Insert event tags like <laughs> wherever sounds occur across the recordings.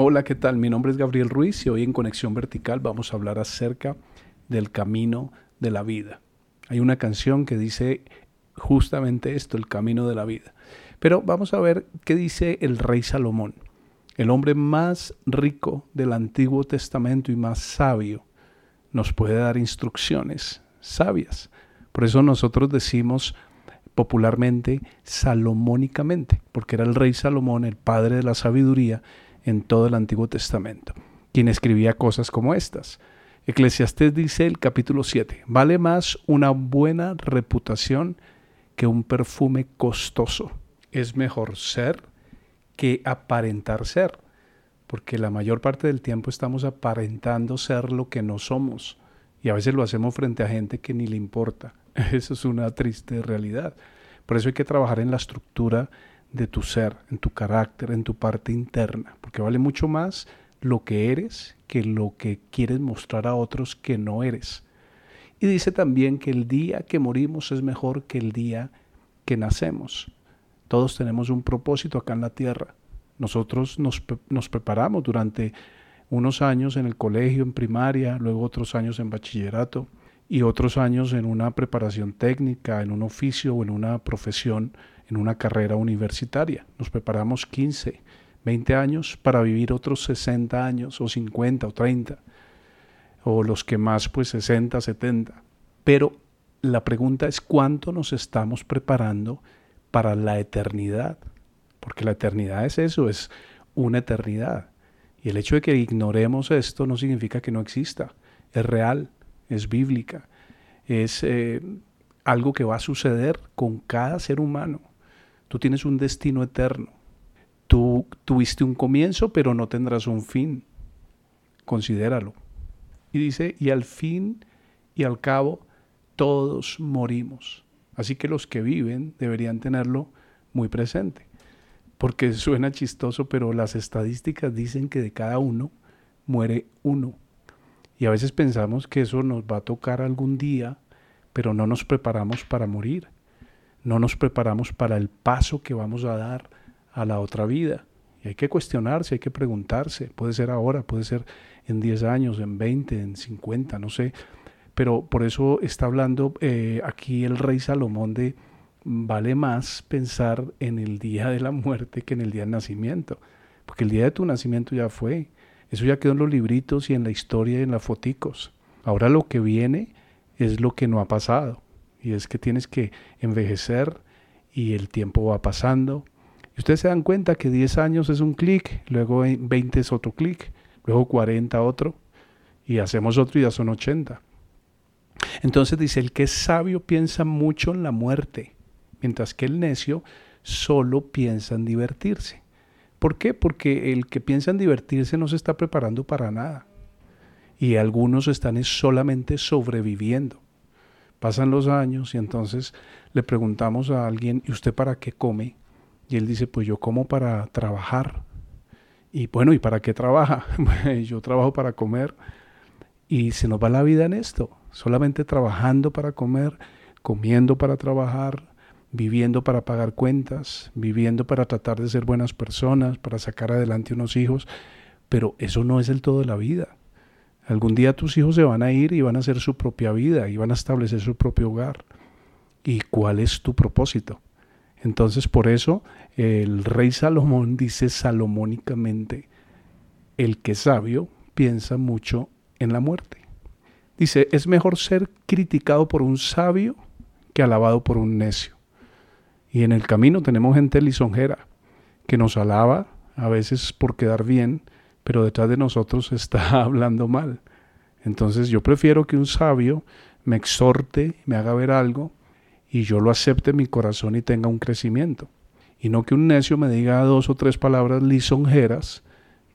Hola, ¿qué tal? Mi nombre es Gabriel Ruiz y hoy en Conexión Vertical vamos a hablar acerca del camino de la vida. Hay una canción que dice justamente esto, el camino de la vida. Pero vamos a ver qué dice el rey Salomón, el hombre más rico del Antiguo Testamento y más sabio. Nos puede dar instrucciones sabias. Por eso nosotros decimos popularmente salomónicamente, porque era el rey Salomón, el padre de la sabiduría en todo el Antiguo Testamento, quien escribía cosas como estas. Eclesiastés dice el capítulo 7, vale más una buena reputación que un perfume costoso. Es mejor ser que aparentar ser, porque la mayor parte del tiempo estamos aparentando ser lo que no somos y a veces lo hacemos frente a gente que ni le importa. <laughs> Eso es una triste realidad. Por eso hay que trabajar en la estructura de tu ser, en tu carácter, en tu parte interna, porque vale mucho más lo que eres que lo que quieres mostrar a otros que no eres. Y dice también que el día que morimos es mejor que el día que nacemos. Todos tenemos un propósito acá en la tierra. Nosotros nos, nos preparamos durante unos años en el colegio, en primaria, luego otros años en bachillerato, y otros años en una preparación técnica, en un oficio o en una profesión, en una carrera universitaria. Nos preparamos 15, 20 años para vivir otros 60 años o 50 o 30 o los que más pues 60, 70. Pero la pregunta es cuánto nos estamos preparando para la eternidad, porque la eternidad es eso, es una eternidad. Y el hecho de que ignoremos esto no significa que no exista, es real es bíblica, es eh, algo que va a suceder con cada ser humano. Tú tienes un destino eterno. Tú tuviste un comienzo, pero no tendrás un fin. Considéralo. Y dice, y al fin y al cabo, todos morimos. Así que los que viven deberían tenerlo muy presente. Porque suena chistoso, pero las estadísticas dicen que de cada uno muere uno. Y a veces pensamos que eso nos va a tocar algún día, pero no nos preparamos para morir. No nos preparamos para el paso que vamos a dar a la otra vida. Y hay que cuestionarse, hay que preguntarse. Puede ser ahora, puede ser en 10 años, en 20, en 50, no sé. Pero por eso está hablando eh, aquí el rey Salomón de vale más pensar en el día de la muerte que en el día del nacimiento. Porque el día de tu nacimiento ya fue. Eso ya quedó en los libritos y en la historia y en las foticos. Ahora lo que viene es lo que no ha pasado. Y es que tienes que envejecer y el tiempo va pasando. Y ustedes se dan cuenta que 10 años es un clic, luego 20 es otro clic, luego 40 otro, y hacemos otro y ya son 80. Entonces dice, el que es sabio piensa mucho en la muerte, mientras que el necio solo piensa en divertirse. ¿Por qué? Porque el que piensa en divertirse no se está preparando para nada. Y algunos están solamente sobreviviendo. Pasan los años y entonces le preguntamos a alguien, ¿y usted para qué come? Y él dice, pues yo como para trabajar. Y bueno, ¿y para qué trabaja? <laughs> yo trabajo para comer. Y se nos va la vida en esto, solamente trabajando para comer, comiendo para trabajar, viviendo para pagar cuentas, viviendo para tratar de ser buenas personas, para sacar adelante unos hijos, pero eso no es el todo de la vida. Algún día tus hijos se van a ir y van a hacer su propia vida y van a establecer su propio hogar. ¿Y cuál es tu propósito? Entonces por eso el rey Salomón dice salomónicamente, el que es sabio piensa mucho en la muerte. Dice, es mejor ser criticado por un sabio que alabado por un necio. Y en el camino tenemos gente lisonjera que nos alaba, a veces por quedar bien, pero detrás de nosotros <laughs> está hablando mal. Entonces yo prefiero que un sabio me exhorte, me haga ver algo y yo lo acepte en mi corazón y tenga un crecimiento. Y no que un necio me diga dos o tres palabras lisonjeras,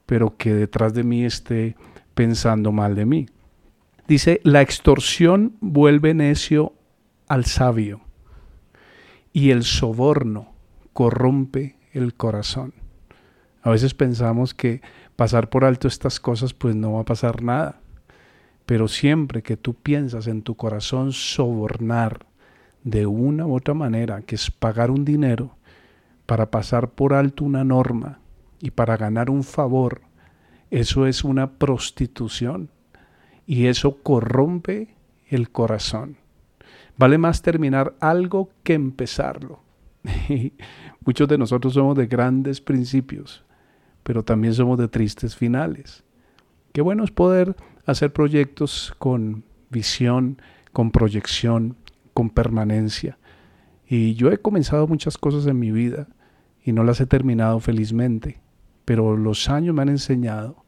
pero que detrás de mí esté pensando mal de mí. Dice, la extorsión vuelve necio al sabio y el soborno corrompe el corazón. A veces pensamos que pasar por alto estas cosas pues no va a pasar nada, pero siempre que tú piensas en tu corazón sobornar de una u otra manera, que es pagar un dinero para pasar por alto una norma y para ganar un favor Eso es una prostitución y eso corrompe el corazón. Vale más terminar algo que empezarlo. <laughs> Muchos de nosotros somos de grandes principios, pero también somos de tristes finales. Qué bueno es poder hacer proyectos con visión, con proyección, con permanencia. Y yo he comenzado muchas cosas en mi vida y no las he terminado felizmente, pero los años me han enseñado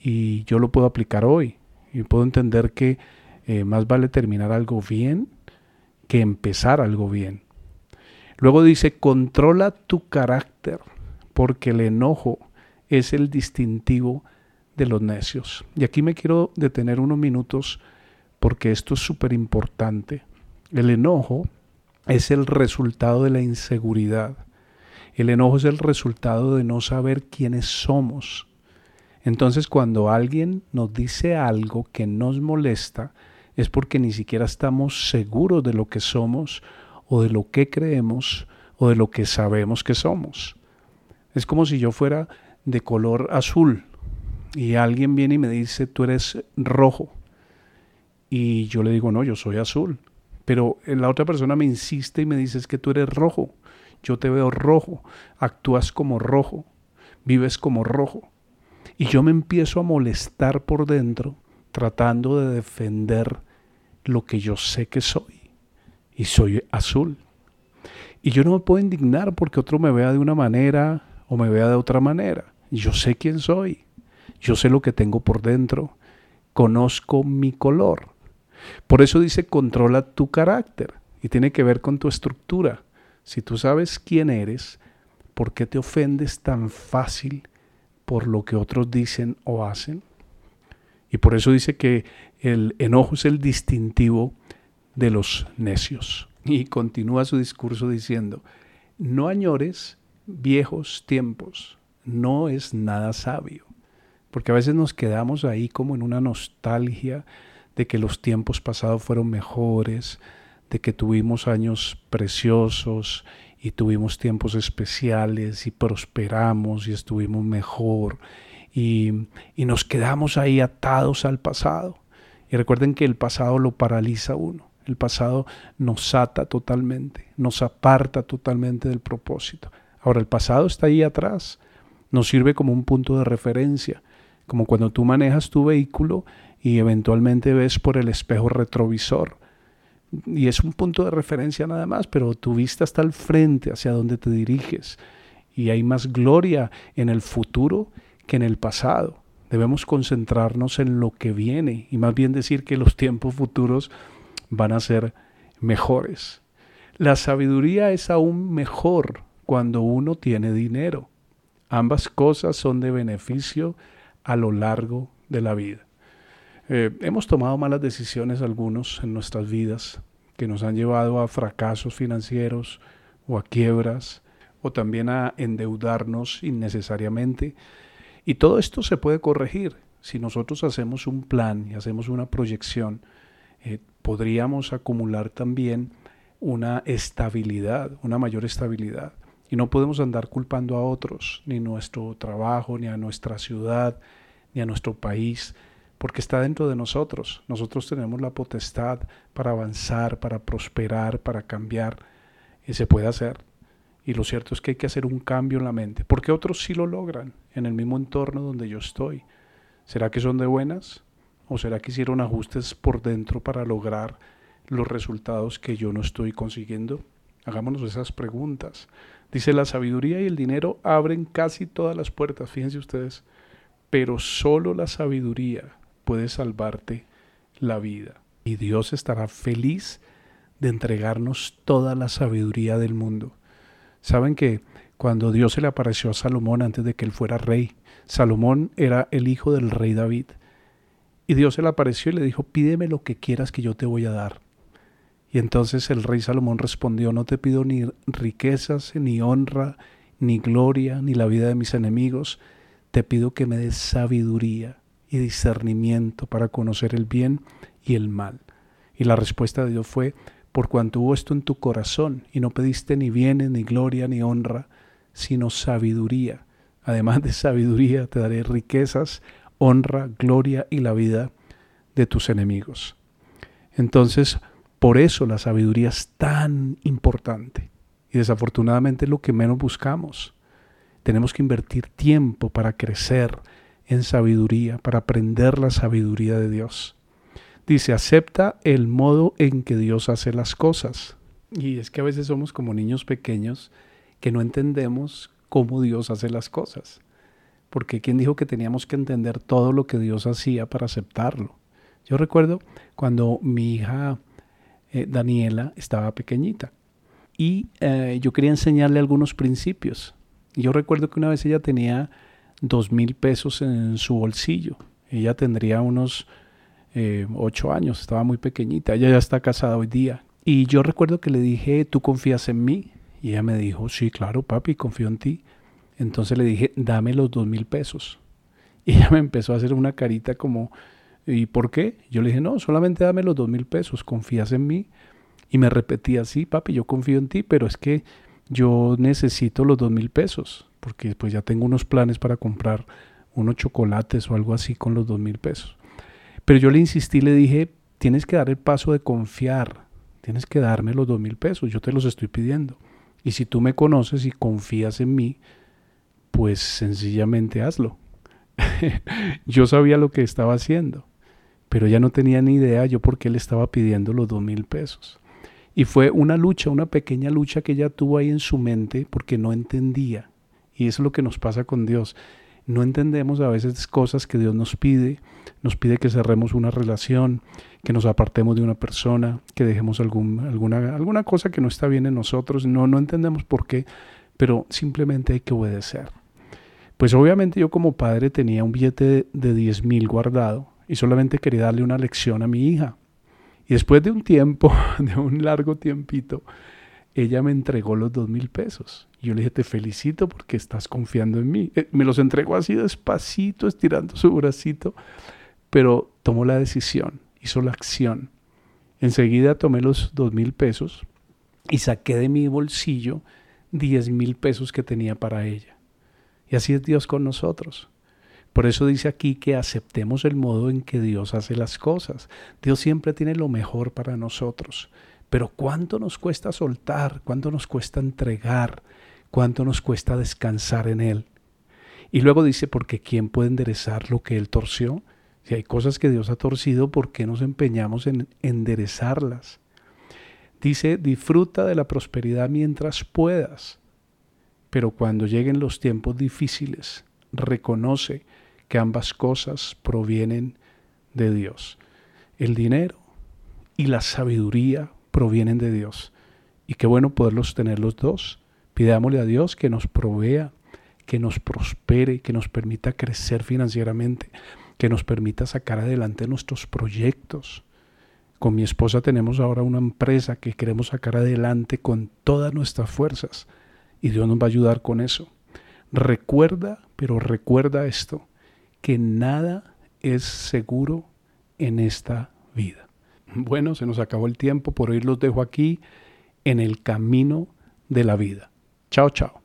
y yo lo puedo aplicar hoy y puedo entender que eh, más vale terminar algo bien que empezar algo bien. Luego dice, controla tu carácter, porque el enojo es el distintivo de los necios. Y aquí me quiero detener unos minutos porque esto es súper importante. El enojo es el resultado de la inseguridad. El enojo es el resultado de no saber quiénes somos. Entonces cuando alguien nos dice algo que nos molesta, es porque ni siquiera estamos seguros de lo que somos o de lo que creemos o de lo que sabemos que somos. Es como si yo fuera de color azul y alguien viene y me dice, tú eres rojo. Y yo le digo, no, yo soy azul. Pero la otra persona me insiste y me dice, es que tú eres rojo. Yo te veo rojo, actúas como rojo, vives como rojo. Y yo me empiezo a molestar por dentro tratando de defender lo que yo sé que soy. Y soy azul. Y yo no me puedo indignar porque otro me vea de una manera o me vea de otra manera. Yo sé quién soy. Yo sé lo que tengo por dentro. Conozco mi color. Por eso dice controla tu carácter. Y tiene que ver con tu estructura. Si tú sabes quién eres, ¿por qué te ofendes tan fácil por lo que otros dicen o hacen? Y por eso dice que el enojo es el distintivo de los necios. Y continúa su discurso diciendo, no añores viejos tiempos, no es nada sabio. Porque a veces nos quedamos ahí como en una nostalgia de que los tiempos pasados fueron mejores, de que tuvimos años preciosos y tuvimos tiempos especiales y prosperamos y estuvimos mejor y, nos quedamos ahí atados al pasado. Y recuerden que el pasado lo paraliza uno. El pasado nos ata totalmente, nos aparta totalmente del propósito. Ahora, el pasado está ahí atrás, nos sirve como un punto de referencia, como cuando tú manejas tu vehículo y eventualmente ves por el espejo retrovisor. Y es un punto de referencia nada más, pero tu vista está al frente, hacia donde te diriges. Y hay más gloria en el futuro que en el pasado. Debemos concentrarnos en lo que viene y más bien decir que los tiempos futuros van a ser mejores. La sabiduría es aún mejor cuando uno tiene dinero. Ambas cosas son de beneficio a lo largo de la vida. Eh, hemos tomado malas decisiones algunos en nuestras vidas que nos han llevado a fracasos financieros o a quiebras o también a endeudarnos innecesariamente y todo esto se puede corregir. Si nosotros hacemos un plan y hacemos una proyección, eh, podríamos acumular también una estabilidad, una mayor estabilidad. Y no podemos andar culpando a otros, ni nuestro trabajo, ni a nuestra ciudad, ni a nuestro país, porque está dentro de nosotros. Nosotros tenemos la potestad para avanzar, para prosperar, para cambiar, y se puede hacer. Y lo cierto es que hay que hacer un cambio en la mente, porque otros sí lo logran en el mismo entorno donde yo estoy. ¿Será que son de buenas? ¿O será que hicieron ajustes por dentro para lograr los resultados que yo no estoy consiguiendo? Hagámonos esas preguntas. Dice, la sabiduría y el dinero abren casi todas las puertas, fíjense ustedes, pero solo la sabiduría puede salvarte la vida. Y Dios estará feliz de entregarnos toda la sabiduría del mundo. Saben que cuando Dios se le apareció a Salomón antes de que él fuera rey, Salomón era el hijo del rey David. Y Dios se le apareció y le dijo, pídeme lo que quieras que yo te voy a dar. Y entonces el rey Salomón respondió, no te pido ni riquezas, ni honra, ni gloria, ni la vida de mis enemigos, te pido que me des sabiduría y discernimiento para conocer el bien y el mal. Y la respuesta de Dios fue, por cuanto hubo esto en tu corazón y no pediste ni bienes, ni gloria, ni honra, sino sabiduría. Además de sabiduría, te daré riquezas, honra, gloria y la vida de tus enemigos. Entonces, por eso la sabiduría es tan importante. Y desafortunadamente es lo que menos buscamos. Tenemos que invertir tiempo para crecer en sabiduría, para aprender la sabiduría de Dios. Dice, acepta el modo en que Dios hace las cosas. Y es que a veces somos como niños pequeños que no entendemos cómo Dios hace las cosas. Porque ¿quién dijo que teníamos que entender todo lo que Dios hacía para aceptarlo? Yo recuerdo cuando mi hija eh, Daniela estaba pequeñita y eh, yo quería enseñarle algunos principios. Yo recuerdo que una vez ella tenía dos mil pesos en su bolsillo. Ella tendría unos eh, ocho años, estaba muy pequeñita. Ella ya está casada hoy día. Y yo recuerdo que le dije, ¿tú confías en mí? Y ella me dijo, sí, claro, papi, confío en ti. Entonces le dije, dame los dos mil pesos. <laughs> Y ella me empezó a hacer una carita como, ¿y por qué? Yo le dije, no, solamente dame los dos mil pesos, confías en mí. Y me repetía, sí, papi, yo confío en ti, pero es que yo necesito los dos mil pesos, porque pues ya tengo unos planes para comprar unos chocolates o algo así con los dos mil pesos. Pero yo le insistí, le dije, tienes que dar el paso de confiar, tienes que darme los dos mil pesos, yo te los estoy pidiendo. Y si tú me conoces y confías en mí, pues sencillamente hazlo. <laughs> yo sabía lo que estaba haciendo, pero ya no tenía ni idea yo por qué le estaba pidiendo los dos mil pesos. Y fue una lucha, una pequeña lucha que ella tuvo ahí en su mente porque no entendía. Y es lo que nos pasa con Dios. No entendemos a veces cosas que Dios nos pide. Nos pide que cerremos una relación, que nos apartemos de una persona, que dejemos algún, alguna, alguna cosa que no está bien en nosotros. No, no entendemos por qué, pero simplemente hay que obedecer. Pues obviamente yo como padre tenía un billete de, de 10 mil guardado y solamente quería darle una lección a mi hija. Y después de un tiempo, <laughs> de un largo tiempito, ella me entregó los dos mil pesos. Yo le dije, te felicito porque estás confiando en mí. Eh, me los entregó así despacito, estirando su bracito, pero tomó la decisión, hizo la acción. Enseguida tomé los dos mil pesos y saqué de mi bolsillo diez mil pesos que tenía para ella. Y así es Dios con nosotros. Por eso dice aquí que aceptemos el modo en que Dios hace las cosas. Dios siempre tiene lo mejor para nosotros. Pero ¿cuánto nos cuesta soltar? ¿Cuánto nos cuesta entregar? ¿Cuánto nos cuesta descansar en Él? Y luego dice, porque ¿quién puede enderezar lo que Él torció? Si hay cosas que Dios ha torcido, ¿por qué nos empeñamos en enderezarlas? Dice, disfruta de la prosperidad mientras puedas, pero cuando lleguen los tiempos difíciles, reconoce que ambas cosas provienen de Dios. El dinero y la sabiduría provienen de Dios. Y qué bueno poderlos tener los dos. Pidámosle a Dios que nos provea, que nos prospere, que nos permita crecer financieramente, que nos permita sacar adelante nuestros proyectos. Con mi esposa tenemos ahora una empresa que queremos sacar adelante con todas nuestras fuerzas y Dios nos va a ayudar con eso. Recuerda, pero recuerda esto, que nada es seguro en esta vida. Bueno, se nos acabó el tiempo, por hoy los dejo aquí en el camino de la vida. Chao, chao.